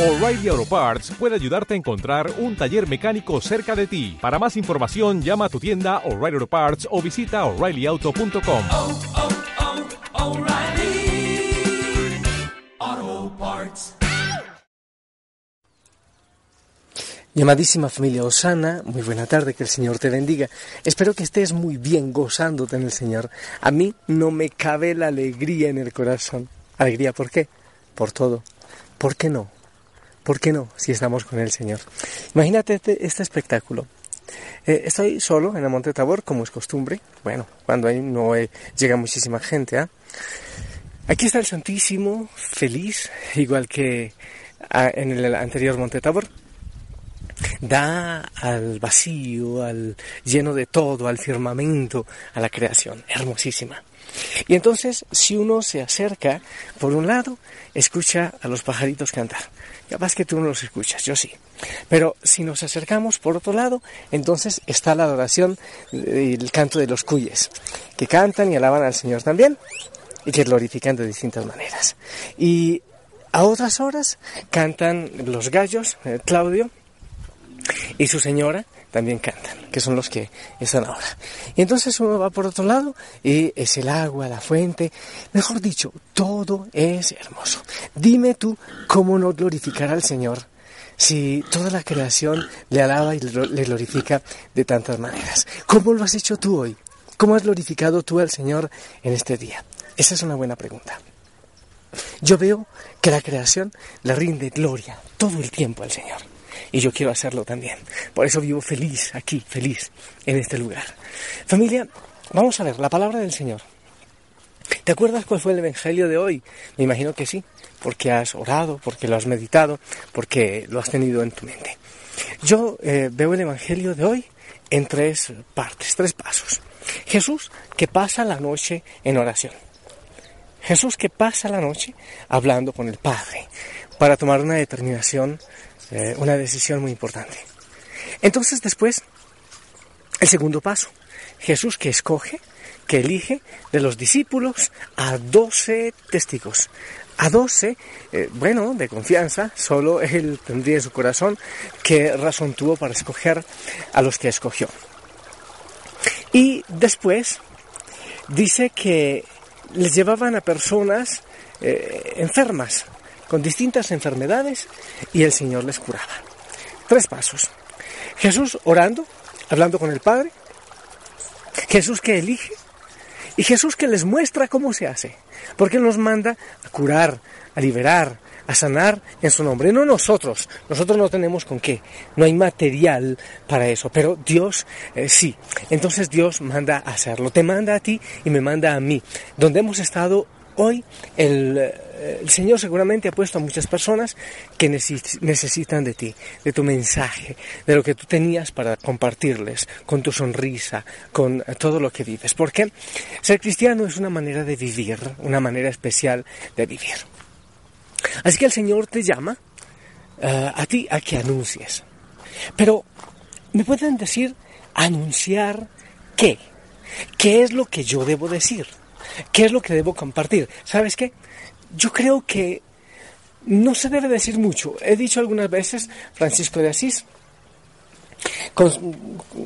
O'Reilly Auto Parts puede ayudarte a encontrar un taller mecánico cerca de ti. Para más información, llama a tu tienda O'Reilly Auto Parts o visita oreillyauto.com. oh, oh, Parts. Llamadísima familia Osana, muy buena tarde, que el Señor te bendiga. Espero que estés muy bien gozándote en el Señor. A mí no me cabe la alegría en el corazón. ¿Alegría por qué? Por todo. ¿Por qué no? ¿Por qué no? Si estamos con el Señor. Imagínate este, este espectáculo. Eh, estoy solo en el Monte Tabor, como es costumbre. Bueno, cuando ahí no eh, llega muchísima gente. ¿ah? Aquí está el Santísimo, feliz, igual que ah, en el anterior Monte Tabor. Da al vacío, al lleno de todo, al firmamento, a la creación. Hermosísima. Y entonces, si uno se acerca, por un lado, escucha a los pajaritos cantar. Capaz que tú no los escuchas, yo sí. Pero si nos acercamos por otro lado, entonces está la adoración y el canto de los cuyes, que cantan y alaban al Señor también, y que glorifican de distintas maneras. Y a otras horas cantan los gallos, eh, Claudio, y su señora también cantan, que son los que están ahora. Y entonces uno va por otro lado y es el agua, la fuente, mejor dicho, todo es hermoso. Dime tú cómo no glorificar al Señor si toda la creación le alaba y le glorifica de tantas maneras. ¿Cómo lo has hecho tú hoy? ¿Cómo has glorificado tú al Señor en este día? Esa es una buena pregunta. Yo veo que la creación le rinde gloria todo el tiempo al Señor y yo quiero hacerlo también. Por eso vivo feliz aquí, feliz en este lugar. Familia, vamos a ver la palabra del Señor. ¿Te acuerdas cuál fue el Evangelio de hoy? Me imagino que sí, porque has orado, porque lo has meditado, porque lo has tenido en tu mente. Yo eh, veo el Evangelio de hoy en tres partes, tres pasos. Jesús que pasa la noche en oración. Jesús que pasa la noche hablando con el Padre para tomar una determinación eh, una decisión muy importante. Entonces después, el segundo paso, Jesús que escoge, que elige de los discípulos a doce testigos. A doce, eh, bueno, de confianza, solo él tendría en su corazón qué razón tuvo para escoger a los que escogió. Y después dice que les llevaban a personas eh, enfermas, con distintas enfermedades y el Señor les curaba. Tres pasos. Jesús orando, hablando con el Padre. Jesús que elige. Y Jesús que les muestra cómo se hace. Porque nos manda a curar, a liberar, a sanar en su nombre. No nosotros. Nosotros no tenemos con qué. No hay material para eso. Pero Dios eh, sí. Entonces Dios manda a hacerlo. Te manda a ti y me manda a mí. Donde hemos estado Hoy el, el, Señor seguramente ha puesto a muchas personas que necesitan de ti, de tu mensaje, de lo que tú tenías para compartirles, con tu sonrisa, con todo lo que vives. Porque ser cristiano es una manera de vivir, una manera especial de vivir. Así que el Señor te llama uh, a ti a que anuncies. Pero, ¿me pueden decir anunciar qué? ¿Qué es lo que yo debo decir? ¿Qué es lo que debo compartir? ¿Sabes qué? Yo creo que no se debe decir mucho. He dicho algunas veces, Francisco de Asís, con,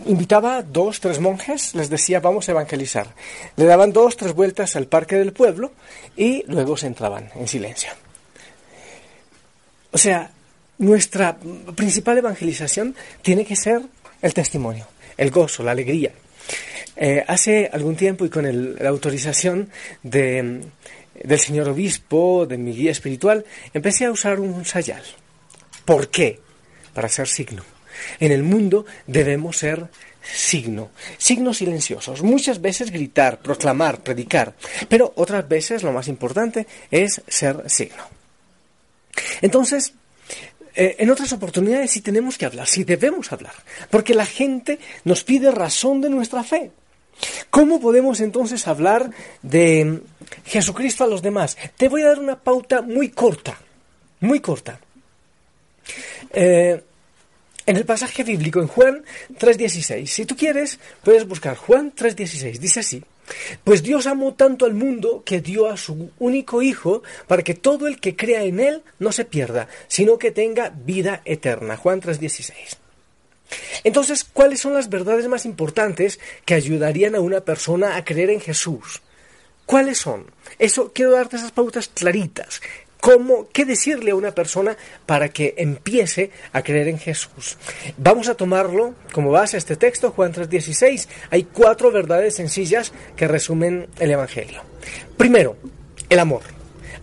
invitaba dos, tres monjes, les decía vamos a evangelizar. Le daban dos, tres vueltas al parque del pueblo y luego se entraban en silencio. O sea, nuestra principal evangelización tiene que ser el testimonio, el gozo, la alegría, eh, hace algún tiempo y con el, la autorización de, del señor obispo, de mi guía espiritual, empecé a usar un sayal. ¿Por qué? Para ser signo. En el mundo debemos ser signo, signos silenciosos. Muchas veces gritar, proclamar, predicar, pero otras veces lo más importante es ser signo. Entonces, eh, en otras oportunidades sí tenemos que hablar, sí debemos hablar, porque la gente nos pide razón de nuestra fe. ¿Cómo podemos entonces hablar de Jesucristo a los demás? Te voy a dar una pauta muy corta, muy corta. Eh, en el pasaje bíblico, en Juan 3.16, si tú quieres, puedes buscar Juan 3.16, dice así, Pues Dios amó tanto al mundo que dio a su único Hijo para que todo el que crea en Él no se pierda, sino que tenga vida eterna. Juan 3:16. Entonces, ¿cuáles son las verdades más importantes que ayudarían a una persona a creer en Jesús? ¿Cuáles son? Eso quiero darte esas pautas claritas. ¿Cómo, qué decirle a una persona para que empiece a creer en Jesús? Vamos a tomarlo como base este texto, Juan 3:16. Hay cuatro verdades sencillas que resumen el Evangelio. Primero, el amor.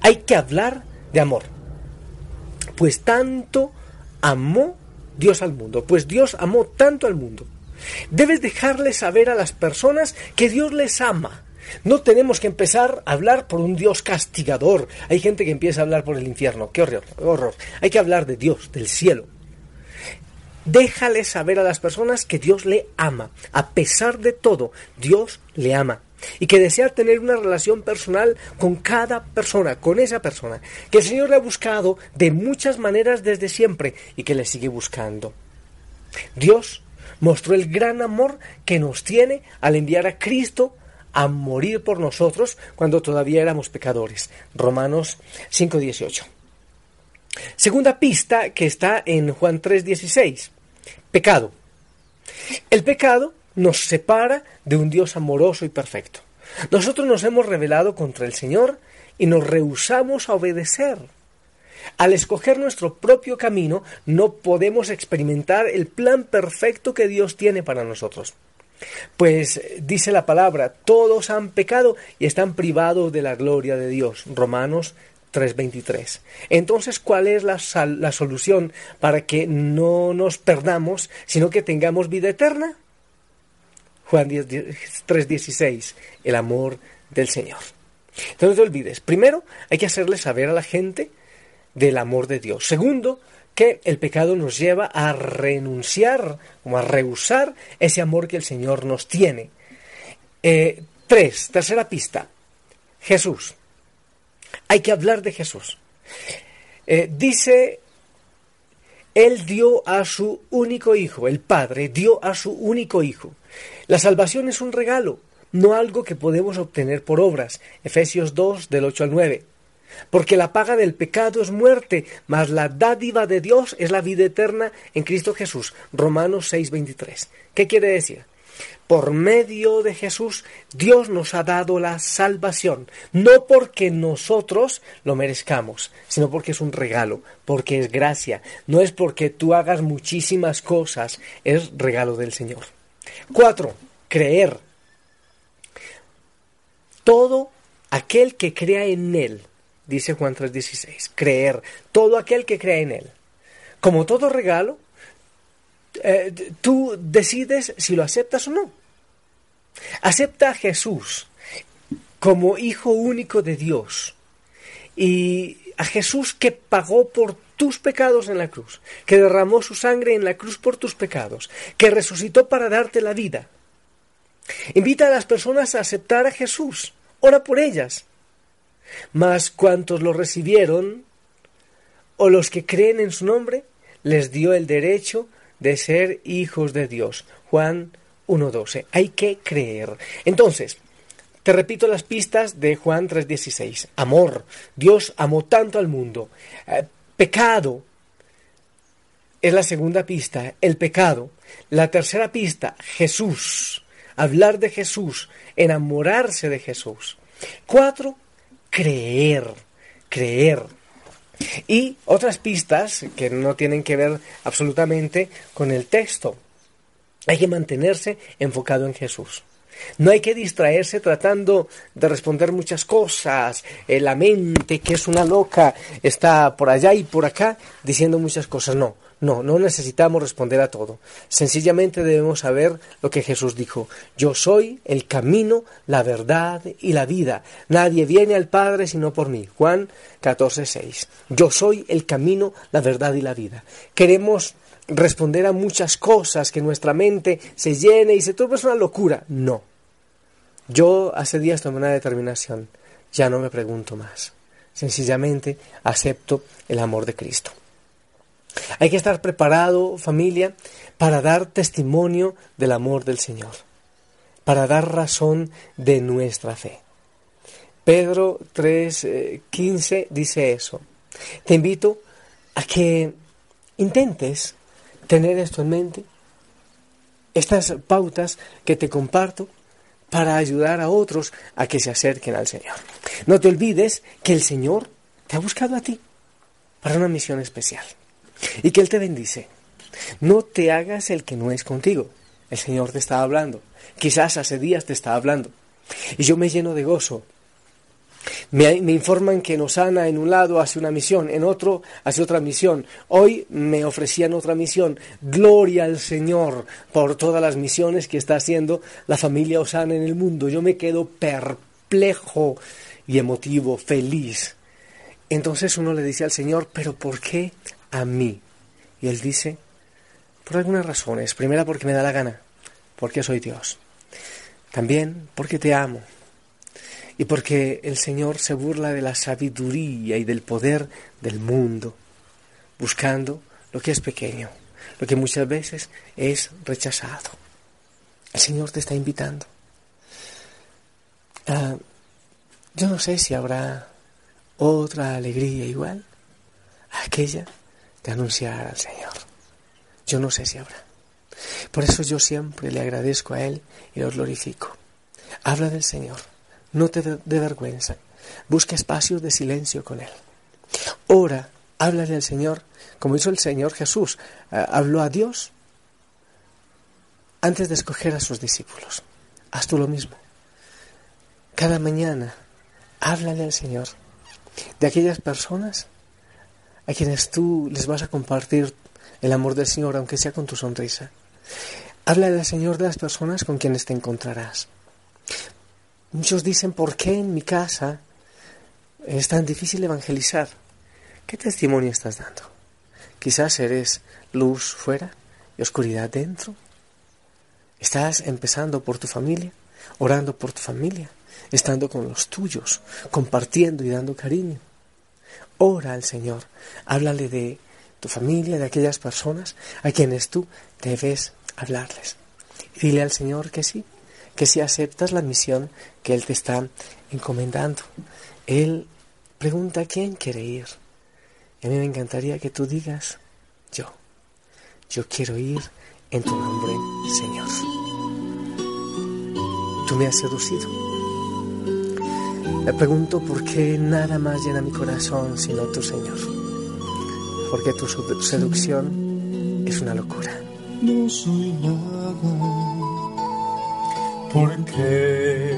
Hay que hablar de amor. Pues tanto amó Dios al mundo, pues Dios amó tanto al mundo. Debes dejarle saber a las personas que Dios les ama no tenemos que empezar a hablar por un Dios castigador. Hay gente que empieza a hablar por el infierno. ¡Qué horror! horror. Hay que hablar de Dios, del cielo. Déjale saber a las personas que Dios le ama. A pesar de todo, Dios le ama. Y que desea tener una relación personal con cada persona, con esa persona. Que el Señor le ha buscado de muchas maneras desde siempre y que le sigue buscando. Dios mostró el gran amor que nos tiene al enviar a Cristo a morir por nosotros cuando todavía éramos pecadores. Romanos 5.18. Segunda pista que está en Juan 3.16. Pecado. El pecado nos separa de un Dios amoroso y perfecto. Nosotros nos hemos rebelado contra el Señor y nos rehusamos a obedecer. Al escoger nuestro propio camino, no podemos experimentar el plan perfecto que Dios tiene para nosotros. Pues dice la palabra, todos han pecado y están privados de la gloria de Dios. Romanos 3:23. Entonces, ¿cuál es la, la, solución para que no nos perdamos, sino que tengamos vida eterna? Juan 3:16, el amor del Señor. Entonces no te olvides, primero hay que hacerle saber a la gente del amor de Dios. Segundo, que el pecado nos lleva a renunciar o a rehusar ese amor que el Señor nos tiene. Eh, tres, tercera pista, Jesús. Hay que hablar de Jesús. Eh, dice, Él dio a su único hijo, el Padre dio a su único hijo. La salvación es un regalo, no algo que podemos obtener por obras. Efesios 2 del 8 al 9 porque la paga del pecado es muerte, mas la dádiva de Dios es la vida eterna en Cristo Jesús. Romanos 6:23. ¿Qué quiere decir? Por medio de Jesús Dios nos ha dado la salvación, no porque nosotros lo merezcamos, sino porque es un regalo, porque es gracia, no es porque tú hagas muchísimas cosas, es regalo del Señor. Cuatro, creer. Todo aquel que crea en Él dice Juan 3:16, creer, todo aquel que cree en Él. Como todo regalo, eh, tú decides si lo aceptas o no. Acepta a Jesús como Hijo único de Dios y a Jesús que pagó por tus pecados en la cruz, que derramó su sangre en la cruz por tus pecados, que resucitó para darte la vida. Invita a las personas a aceptar a Jesús, ora por ellas, mas cuantos lo recibieron, o los que creen en su nombre, les dio el derecho de ser hijos de Dios. Juan 1.12. Hay que creer. Entonces, te repito las pistas de Juan 3.16. Amor. Dios amó tanto al mundo. Eh, pecado. Es la segunda pista, el pecado. La tercera pista, Jesús. Hablar de Jesús, enamorarse de Jesús. Cuatro, creer, creer. Y otras pistas que no tienen que ver absolutamente con el texto. Hay que mantenerse enfocado en Jesús. No hay que distraerse tratando de responder muchas cosas. Eh, la mente, que es una loca, está por allá y por acá diciendo muchas cosas. No, no, no necesitamos responder a todo. Sencillamente debemos saber lo que Jesús dijo. Yo soy el camino, la verdad y la vida. Nadie viene al Padre sino por mí. Juan 14, 6. Yo soy el camino, la verdad y la vida. Queremos responder a muchas cosas, que nuestra mente se llene y se turbe, es una locura. No. Yo hace días tomé una determinación. Ya no me pregunto más. Sencillamente acepto el amor de Cristo. Hay que estar preparado, familia, para dar testimonio del amor del Señor. para dar razón de nuestra fe. Pedro 3:15 eh, dice eso. Te invito a que intentes tener esto en mente, estas pautas que te comparto para ayudar a otros a que se acerquen al Señor. No te olvides que el Señor te ha buscado a ti para una misión especial y que Él te bendice. No te hagas el que no es contigo. El Señor te está hablando. Quizás hace días te está hablando. Y yo me lleno de gozo me, informan que Osana en un lado hace una misión, en otro hace otra misión. Hoy me ofrecían otra misión. Gloria al Señor por todas las misiones que está haciendo la familia Osana en el mundo. Yo me quedo perplejo y emotivo, feliz. Entonces uno le dice al Señor, pero ¿por qué a mí? Y él dice, por algunas razones. Primera porque me da la gana, porque soy Dios. También porque te amo y porque el Señor se burla de la sabiduría y del poder del mundo, buscando lo que es pequeño, lo que muchas veces es rechazado. El Señor te está invitando. Ah, yo no sé si habrá otra alegría igual a aquella de anunciar al Señor. Yo no sé si habrá. Por eso yo siempre le agradezco a Él y lo glorifico. Habla del Señor no te dé vergüenza. Busca espacios de silencio con Él. Ora, háblale al Señor, como hizo el Señor Jesús. Eh, habló a Dios antes de escoger a sus discípulos. Haz tú lo mismo. Cada mañana, háblale al Señor de aquellas personas a quienes tú les vas a compartir el amor del Señor, aunque sea con tu sonrisa. Háblale al Señor de las personas con quienes te encontrarás. Muchos dicen, ¿por qué en mi casa es tan difícil evangelizar? ¿Qué testimonio estás dando? Quizás eres luz fuera y oscuridad dentro. Estás empezando por tu familia, orando por tu familia, estando con los tuyos, compartiendo y dando cariño. Ora al Señor, háblale de tu familia, de aquellas personas a quienes tú debes hablarles. dile al Señor que sí, que si aceptas la misión que Él te está encomendando. Él pregunta quién quiere ir. Y a mí me encantaría que tú digas, yo, yo quiero ir en tu nombre, Señor. Tú me has seducido. Me pregunto por qué nada más llena mi corazón sino tu Señor. Porque tu seducción es una locura. No soy nada porque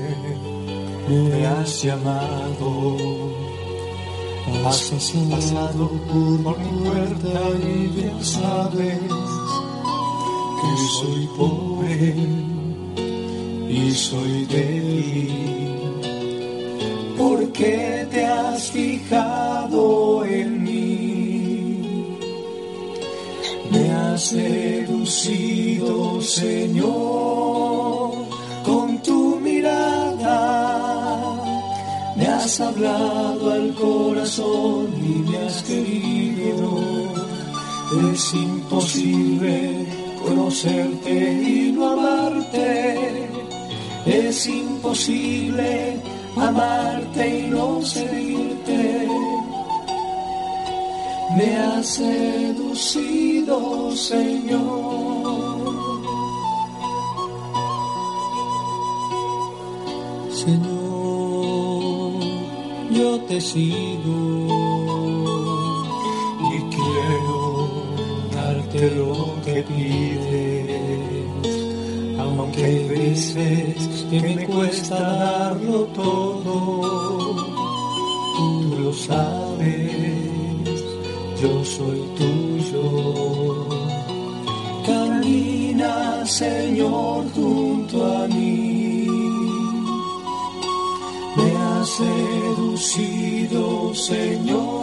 me has llamado, has pasado por mi puerta y bien sabes que soy pobre y soy débil, porque te has fijado en mí, me has seducido, Señor me has hablado al corazón y me has querido. Es imposible conocerte y no amarte. Es imposible amarte y no seguirte. Me has seducido, Señor. Señor, yo te sigo y quiero darte lo que pides, hay veces que me cuesta darlo todo, tú lo sabes, yo soy tuyo. Camina, Señor, junto a mí. Seducido, Señor,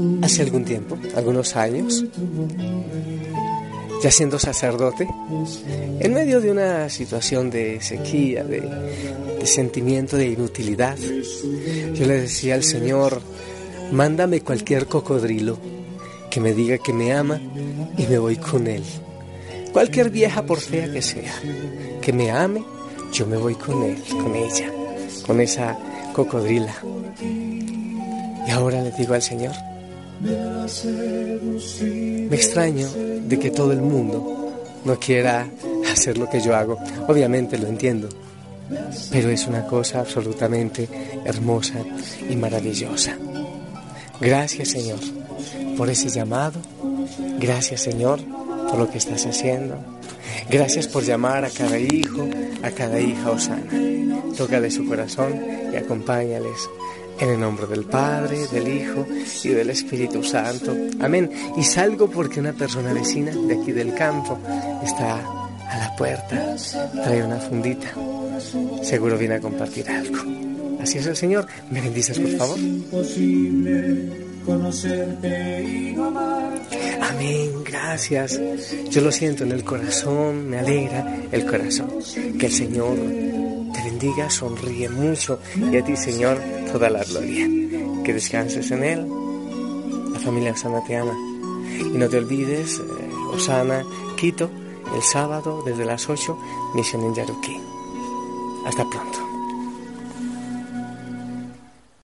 Hace algún tiempo, algunos años, ya siendo sacerdote, en medio de una situación de sequía, de, sentimiento de inutilidad, yo le decía al Señor, mándame cualquier cocodrilo que me diga que me ama y me voy con él. Cualquier vieja por fea que sea, que me ame, yo me voy con él, con ella, con esa cocodrila. Y ahora le digo al Señor, me extraño de que todo el mundo no quiera hacer lo que yo hago. Obviamente lo entiendo, pero es una cosa absolutamente hermosa y maravillosa. Gracias Señor por ese llamado. Gracias Señor por lo que estás haciendo. Gracias por llamar a cada hijo, a cada hija Osana. Tócale su corazón y acompáñales. En el nombre del Padre, del Hijo y del Espíritu Santo. Amén. Y salgo porque una persona vecina de aquí del campo está a la puerta. Trae una fundita. Seguro viene a compartir algo. Así es el Señor. ¿Me bendices, por favor? imposible conocerte y no amarte. Amén, gracias. Yo lo siento en el corazón, me alegra el corazón. Que el Señor bendiga, sonríe mucho y a ti, Señor, toda la gloria. Que descanses en Él. La familia Osana te ama. Y no te olvides, eh, Osana, Quito, el sábado desde las 8, misión en Yaruquí. Hasta pronto.